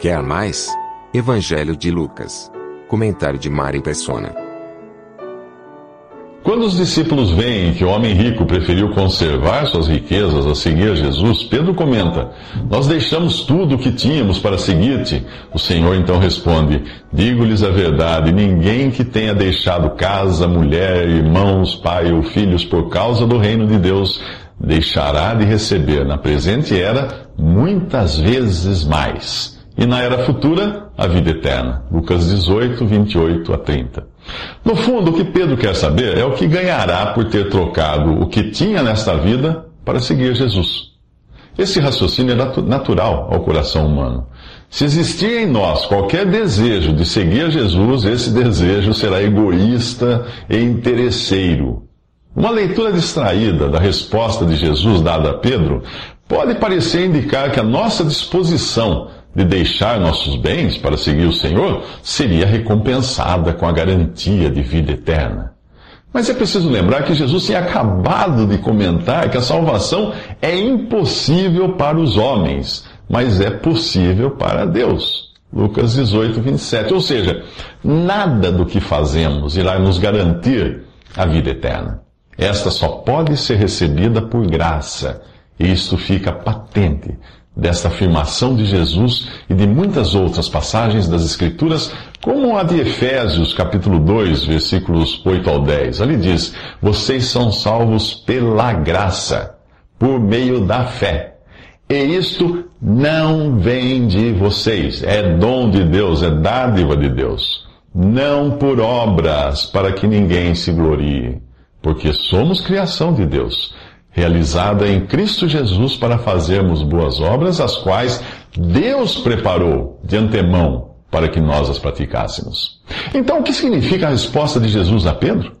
Quer mais? Evangelho de Lucas. Comentário de Mari Persona. Quando os discípulos veem que o homem rico preferiu conservar suas riquezas a seguir Jesus, Pedro comenta: Nós deixamos tudo o que tínhamos para seguir-te. O Senhor então responde: Digo-lhes a verdade: ninguém que tenha deixado casa, mulher, irmãos, pai ou filhos por causa do reino de Deus deixará de receber na presente era muitas vezes mais. E na era futura, a vida eterna. Lucas 18, 28 a 30. No fundo, o que Pedro quer saber é o que ganhará por ter trocado o que tinha nesta vida para seguir Jesus. Esse raciocínio é natural ao coração humano. Se existir em nós qualquer desejo de seguir Jesus, esse desejo será egoísta e interesseiro. Uma leitura distraída da resposta de Jesus dada a Pedro pode parecer indicar que a nossa disposição de deixar nossos bens para seguir o Senhor seria recompensada com a garantia de vida eterna. Mas é preciso lembrar que Jesus tinha acabado de comentar que a salvação é impossível para os homens, mas é possível para Deus. Lucas 18, 27. Ou seja, nada do que fazemos irá nos garantir a vida eterna. Esta só pode ser recebida por graça. E isto fica patente desta afirmação de Jesus e de muitas outras passagens das Escrituras, como a de Efésios, capítulo 2, versículos 8 ao 10. Ali diz: Vocês são salvos pela graça, por meio da fé. E isto não vem de vocês, é dom de Deus, é dádiva de Deus. Não por obras, para que ninguém se glorie, porque somos criação de Deus realizada em Cristo Jesus para fazermos boas obras, as quais Deus preparou de antemão para que nós as praticássemos. Então, o que significa a resposta de Jesus a Pedro?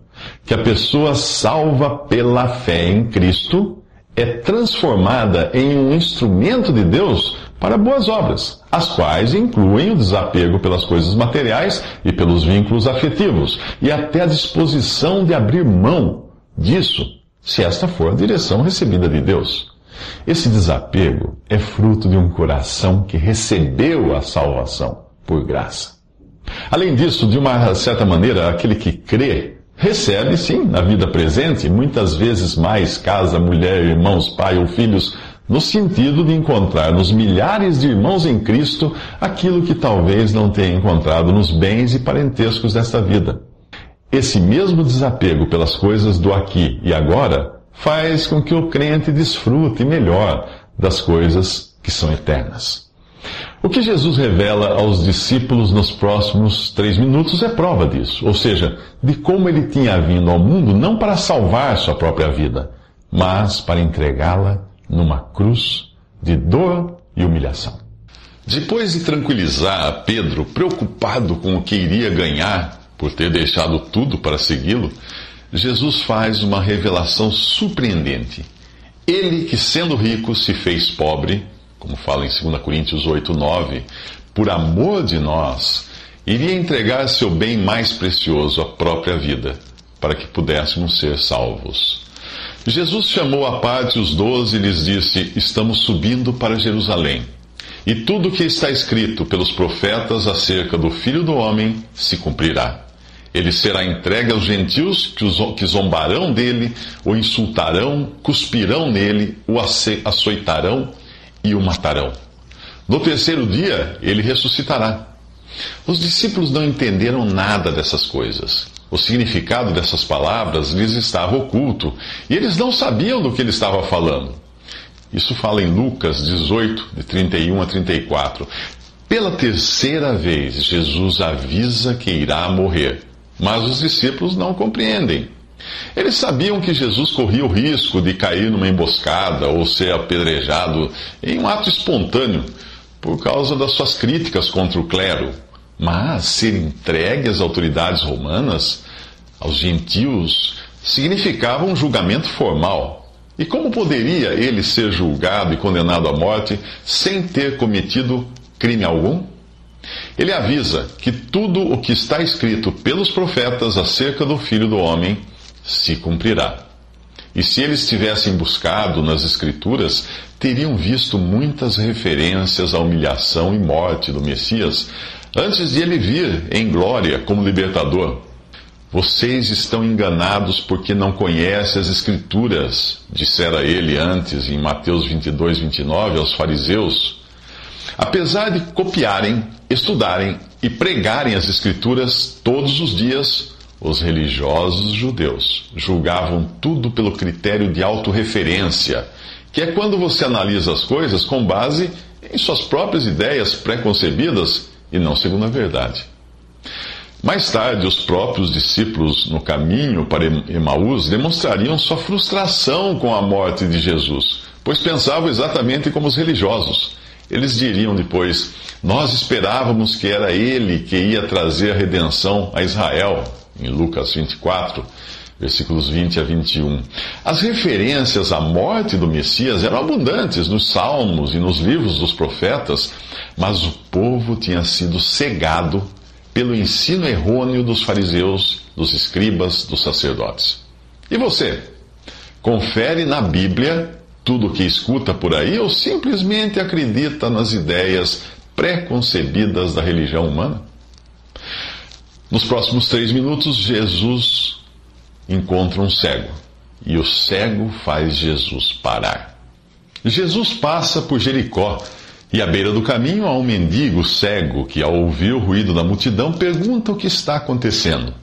Que a pessoa salva pela fé em Cristo é transformada em um instrumento de Deus para boas obras, as quais incluem o desapego pelas coisas materiais e pelos vínculos afetivos, e até a disposição de abrir mão disso se esta for a direção recebida de Deus. Esse desapego é fruto de um coração que recebeu a salvação por graça. Além disso, de uma certa maneira, aquele que crê recebe, sim, na vida presente, muitas vezes mais casa, mulher, irmãos, pai ou filhos, no sentido de encontrar nos milhares de irmãos em Cristo aquilo que talvez não tenha encontrado nos bens e parentescos desta vida. Esse mesmo desapego pelas coisas do aqui e agora faz com que o crente desfrute melhor das coisas que são eternas. O que Jesus revela aos discípulos nos próximos três minutos é prova disso, ou seja, de como ele tinha vindo ao mundo não para salvar sua própria vida, mas para entregá-la numa cruz de dor e humilhação. Depois de tranquilizar Pedro, preocupado com o que iria ganhar por ter deixado tudo para segui-lo, Jesus faz uma revelação surpreendente. Ele que, sendo rico, se fez pobre, como fala em 2 Coríntios 8, 9, por amor de nós, iria entregar seu bem mais precioso, a própria vida, para que pudéssemos ser salvos. Jesus chamou à parte os doze e lhes disse: Estamos subindo para Jerusalém. E tudo o que está escrito pelos profetas acerca do Filho do Homem se cumprirá. Ele será entregue aos gentios que zombarão dele, o insultarão, cuspirão nele, o açoitarão e o matarão. No terceiro dia, ele ressuscitará. Os discípulos não entenderam nada dessas coisas. O significado dessas palavras lhes estava oculto e eles não sabiam do que ele estava falando. Isso fala em Lucas 18, de 31 a 34. Pela terceira vez, Jesus avisa que irá morrer. Mas os discípulos não compreendem. Eles sabiam que Jesus corria o risco de cair numa emboscada ou ser apedrejado em um ato espontâneo por causa das suas críticas contra o clero. Mas ser entregue às autoridades romanas, aos gentios, significava um julgamento formal. E como poderia ele ser julgado e condenado à morte sem ter cometido crime algum? Ele avisa que tudo o que está escrito pelos profetas acerca do Filho do Homem se cumprirá. E se eles tivessem buscado nas Escrituras, teriam visto muitas referências à humilhação e morte do Messias antes de ele vir em glória como libertador. Vocês estão enganados porque não conhecem as Escrituras, dissera ele antes em Mateus 22, 29 aos fariseus. Apesar de copiarem, estudarem e pregarem as Escrituras todos os dias, os religiosos judeus julgavam tudo pelo critério de autorreferência, que é quando você analisa as coisas com base em suas próprias ideias pré-concebidas e não segundo a verdade. Mais tarde, os próprios discípulos no caminho para Emaús demonstrariam sua frustração com a morte de Jesus, pois pensavam exatamente como os religiosos. Eles diriam depois: Nós esperávamos que era ele que ia trazer a redenção a Israel, em Lucas 24, versículos 20 a 21. As referências à morte do Messias eram abundantes nos salmos e nos livros dos profetas, mas o povo tinha sido cegado pelo ensino errôneo dos fariseus, dos escribas, dos sacerdotes. E você? Confere na Bíblia tudo o que escuta por aí ou simplesmente acredita nas ideias pré-concebidas da religião humana? Nos próximos três minutos, Jesus encontra um cego e o cego faz Jesus parar. Jesus passa por Jericó e à beira do caminho há um mendigo cego que, ao ouvir o ruído da multidão, pergunta o que está acontecendo.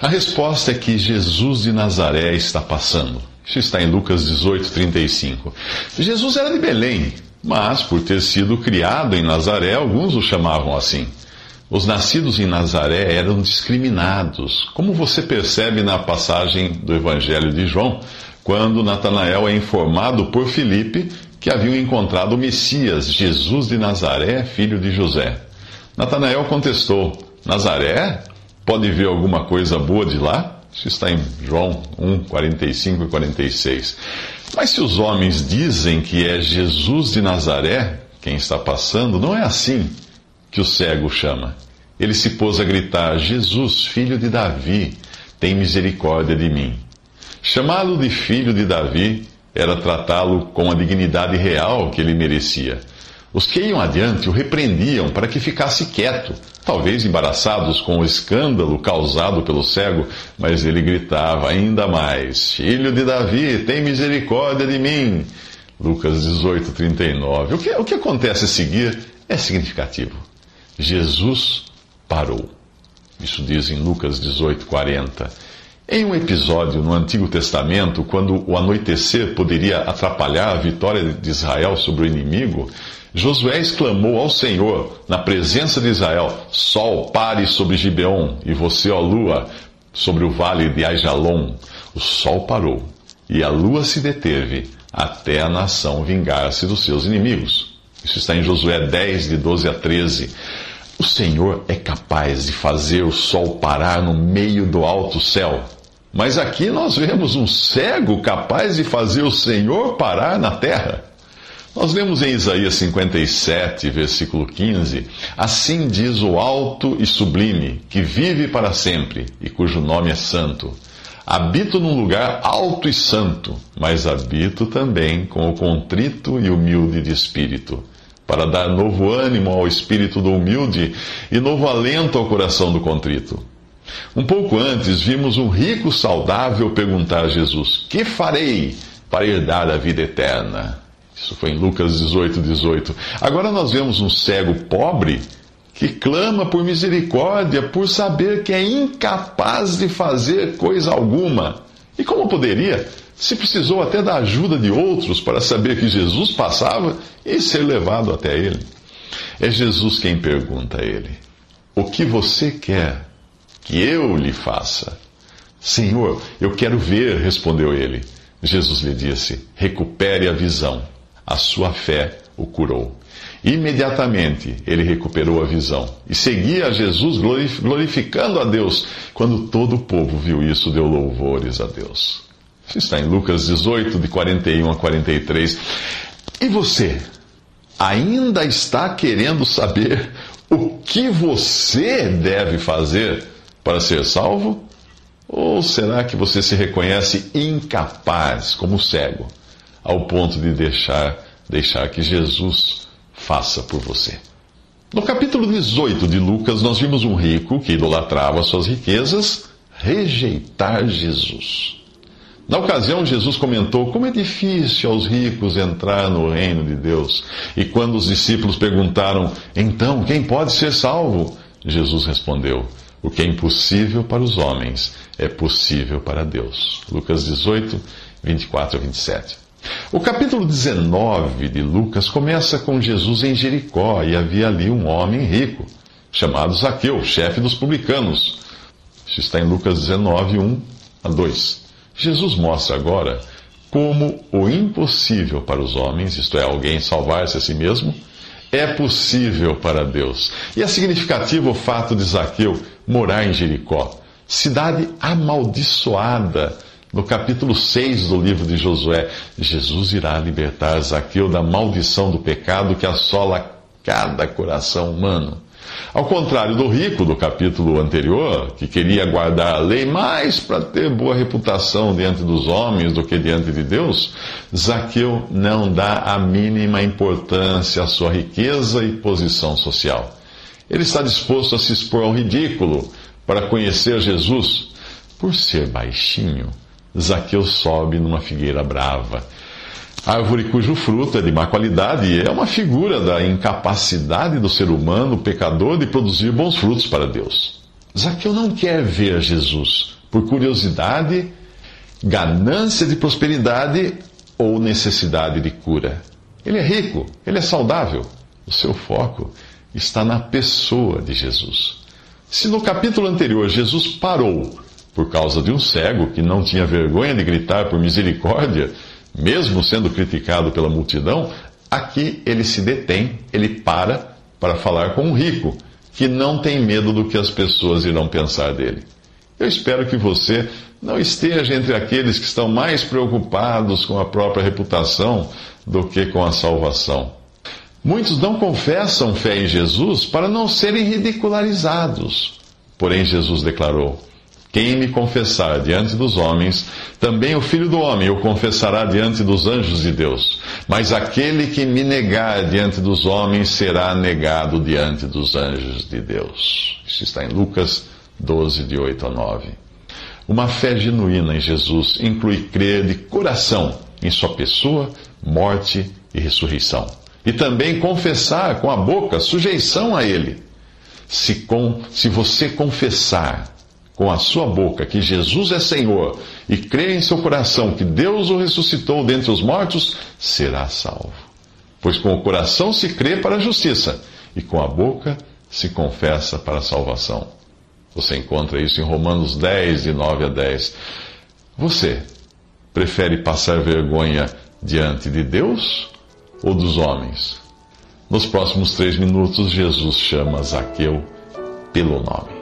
A resposta é que Jesus de Nazaré está passando. Isso está em Lucas 18, 35. Jesus era de Belém, mas por ter sido criado em Nazaré, alguns o chamavam assim. Os nascidos em Nazaré eram discriminados, como você percebe na passagem do Evangelho de João, quando Natanael é informado por Filipe que haviam encontrado o Messias, Jesus de Nazaré, filho de José. Natanael contestou: Nazaré? Pode ver alguma coisa boa de lá? Isso está em João 1, 45 e 46. Mas se os homens dizem que é Jesus de Nazaré quem está passando, não é assim que o cego chama. Ele se pôs a gritar: Jesus, filho de Davi, tem misericórdia de mim. Chamá-lo de filho de Davi era tratá-lo com a dignidade real que ele merecia. Os que iam adiante o repreendiam para que ficasse quieto, talvez embaraçados com o escândalo causado pelo cego, mas ele gritava ainda mais: Filho de Davi, tem misericórdia de mim. Lucas 18, 39. O que, o que acontece a seguir é significativo. Jesus parou. Isso diz em Lucas 18, 40. Em um episódio no Antigo Testamento, quando o anoitecer poderia atrapalhar a vitória de Israel sobre o inimigo, Josué exclamou ao Senhor, na presença de Israel: Sol, pare sobre Gibeon, e você, ó lua, sobre o vale de Aijalon. O sol parou, e a lua se deteve, até a nação vingar-se dos seus inimigos. Isso está em Josué 10, de 12 a 13. O Senhor é capaz de fazer o sol parar no meio do alto céu. Mas aqui nós vemos um cego capaz de fazer o Senhor parar na terra. Nós lemos em Isaías 57, versículo 15: Assim diz o alto e sublime, que vive para sempre e cujo nome é santo. Habito num lugar alto e santo, mas habito também com o contrito e humilde de espírito para dar novo ânimo ao espírito do humilde e novo alento ao coração do contrito. Um pouco antes, vimos um rico saudável perguntar a Jesus: Que farei para herdar a vida eterna? Isso foi em Lucas 18, 18. Agora nós vemos um cego pobre que clama por misericórdia por saber que é incapaz de fazer coisa alguma. E como poderia? se precisou até da ajuda de outros para saber que Jesus passava e ser levado até ele. É Jesus quem pergunta a ele: O que você quer que eu lhe faça? Senhor, eu quero ver, respondeu ele. Jesus lhe disse: Recupere a visão. A sua fé o curou. Imediatamente ele recuperou a visão e seguia Jesus glorificando a Deus. Quando todo o povo viu isso, deu louvores a Deus. Isso está em Lucas 18, de 41 a 43. E você? Ainda está querendo saber o que você deve fazer para ser salvo? Ou será que você se reconhece incapaz, como cego, ao ponto de deixar, deixar que Jesus faça por você? No capítulo 18 de Lucas, nós vimos um rico que idolatrava suas riquezas rejeitar Jesus. Na ocasião, Jesus comentou como é difícil aos ricos entrar no reino de Deus. E quando os discípulos perguntaram, então, quem pode ser salvo? Jesus respondeu: O que é impossível para os homens é possível para Deus. Lucas 18, 24 a 27. O capítulo 19 de Lucas começa com Jesus em Jericó e havia ali um homem rico, chamado Zaqueu, chefe dos publicanos. Isso está em Lucas 19, 1 a 2. Jesus mostra agora como o impossível para os homens, isto é, alguém salvar-se a si mesmo, é possível para Deus. E é significativo o fato de Zaqueu morar em Jericó, cidade amaldiçoada. No capítulo 6 do livro de Josué, Jesus irá libertar Zaqueu da maldição do pecado que assola cada coração humano. Ao contrário do rico do capítulo anterior, que queria guardar a lei mais para ter boa reputação diante dos homens do que diante de Deus, Zaqueu não dá a mínima importância à sua riqueza e posição social. Ele está disposto a se expor ao ridículo para conhecer Jesus. Por ser baixinho, Zaqueu sobe numa figueira brava Árvore cujo fruto é de má qualidade é uma figura da incapacidade do ser humano pecador de produzir bons frutos para Deus. Zaqueu não quer ver Jesus por curiosidade, ganância de prosperidade ou necessidade de cura. Ele é rico, ele é saudável. O seu foco está na pessoa de Jesus. Se no capítulo anterior Jesus parou por causa de um cego que não tinha vergonha de gritar por misericórdia, mesmo sendo criticado pela multidão, aqui ele se detém, ele para para falar com um rico, que não tem medo do que as pessoas irão pensar dele. Eu espero que você não esteja entre aqueles que estão mais preocupados com a própria reputação do que com a salvação. Muitos não confessam fé em Jesus para não serem ridicularizados. Porém, Jesus declarou: quem me confessar diante dos homens, também o Filho do Homem o confessará diante dos anjos de Deus. Mas aquele que me negar diante dos homens será negado diante dos anjos de Deus. Isso está em Lucas 12, de 8 a 9. Uma fé genuína em Jesus inclui crer de coração em Sua pessoa, morte e ressurreição. E também confessar com a boca sujeição a Ele. Se, com, se você confessar com a sua boca que Jesus é Senhor e crer em seu coração que Deus o ressuscitou dentre os mortos, será salvo. Pois com o coração se crê para a justiça e com a boca se confessa para a salvação. Você encontra isso em Romanos 10, de 9 a 10. Você prefere passar vergonha diante de Deus ou dos homens? Nos próximos três minutos, Jesus chama Zaqueu pelo nome.